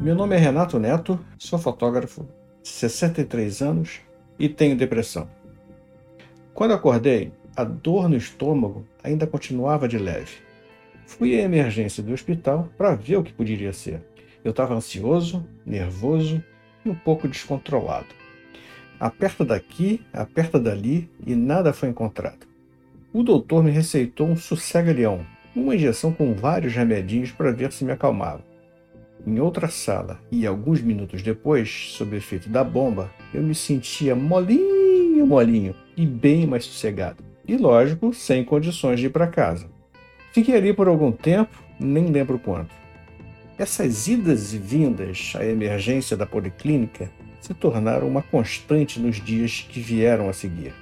Meu nome é Renato Neto, sou fotógrafo, 63 anos e tenho depressão. Quando acordei, a dor no estômago ainda continuava de leve. Fui à emergência do hospital para ver o que poderia ser. Eu estava ansioso, nervoso e um pouco descontrolado. Aperta daqui, aperta dali e nada foi encontrado. O doutor me receitou um sossega-leão, uma injeção com vários remedinhos para ver se me acalmava. Em outra sala, e alguns minutos depois, sob o efeito da bomba, eu me sentia molinho, molinho e bem mais sossegado. E lógico, sem condições de ir para casa. Fiquei ali por algum tempo, nem lembro quanto. Essas idas e vindas à emergência da policlínica se tornaram uma constante nos dias que vieram a seguir.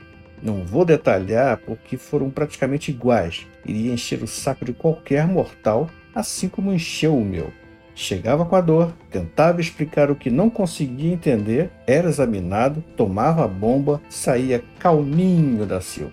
Não vou detalhar porque foram praticamente iguais, iria encher o saco de qualquer mortal, assim como encheu o meu. Chegava com a dor, tentava explicar o que não conseguia entender, era examinado, tomava a bomba, saía calminho da Silva.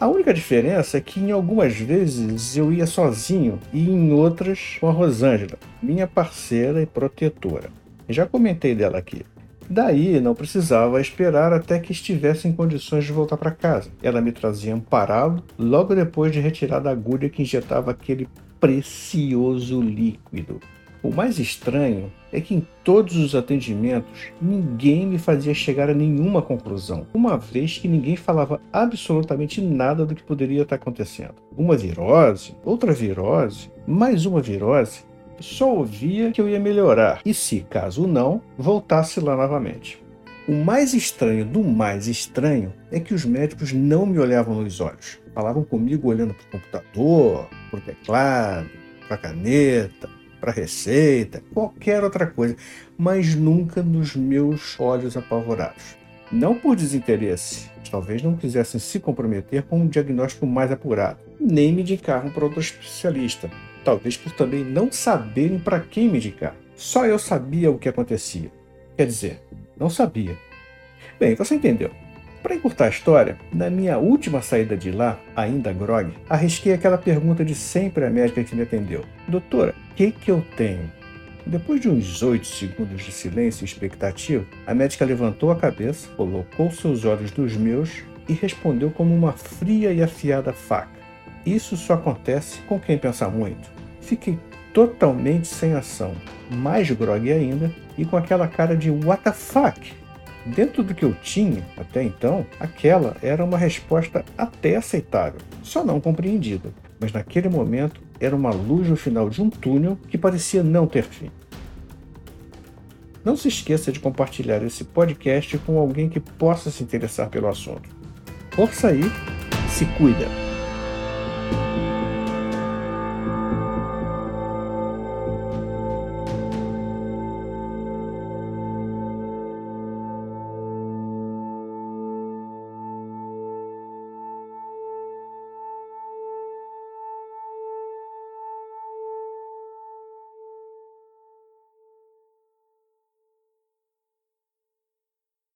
A única diferença é que em algumas vezes eu ia sozinho e em outras com a Rosângela, minha parceira e protetora. Já comentei dela aqui. Daí não precisava esperar até que estivesse em condições de voltar para casa. Ela me trazia amparado logo depois de retirar da agulha que injetava aquele precioso líquido. O mais estranho é que em todos os atendimentos ninguém me fazia chegar a nenhuma conclusão, uma vez que ninguém falava absolutamente nada do que poderia estar acontecendo. Uma virose, outra virose, mais uma virose. Só ouvia que eu ia melhorar e, se caso não, voltasse lá novamente. O mais estranho do mais estranho é que os médicos não me olhavam nos olhos. Falavam comigo olhando para o computador, para o teclado, para a caneta, para receita, qualquer outra coisa, mas nunca nos meus olhos apavorados. Não por desinteresse, talvez não quisessem se comprometer com um diagnóstico mais apurado, nem me indicavam para outro especialista, talvez por também não saberem para quem me indicar. Só eu sabia o que acontecia. Quer dizer, não sabia. Bem, você entendeu. Para encurtar a história, na minha última saída de lá, ainda grog, arrisquei aquela pergunta de sempre à médica que me atendeu: Doutora, o que, que eu tenho? Depois de uns oito segundos de silêncio e expectativa, a médica levantou a cabeça, colocou seus olhos nos meus e respondeu como uma fria e afiada faca. Isso só acontece com quem pensa muito. Fiquei totalmente sem ação, mais grogue ainda e com aquela cara de what the fuck Dentro do que eu tinha até então, aquela era uma resposta até aceitável, só não compreendida. Mas naquele momento era uma luz no final de um túnel que parecia não ter fim. Não se esqueça de compartilhar esse podcast com alguém que possa se interessar pelo assunto. Força aí, se cuida!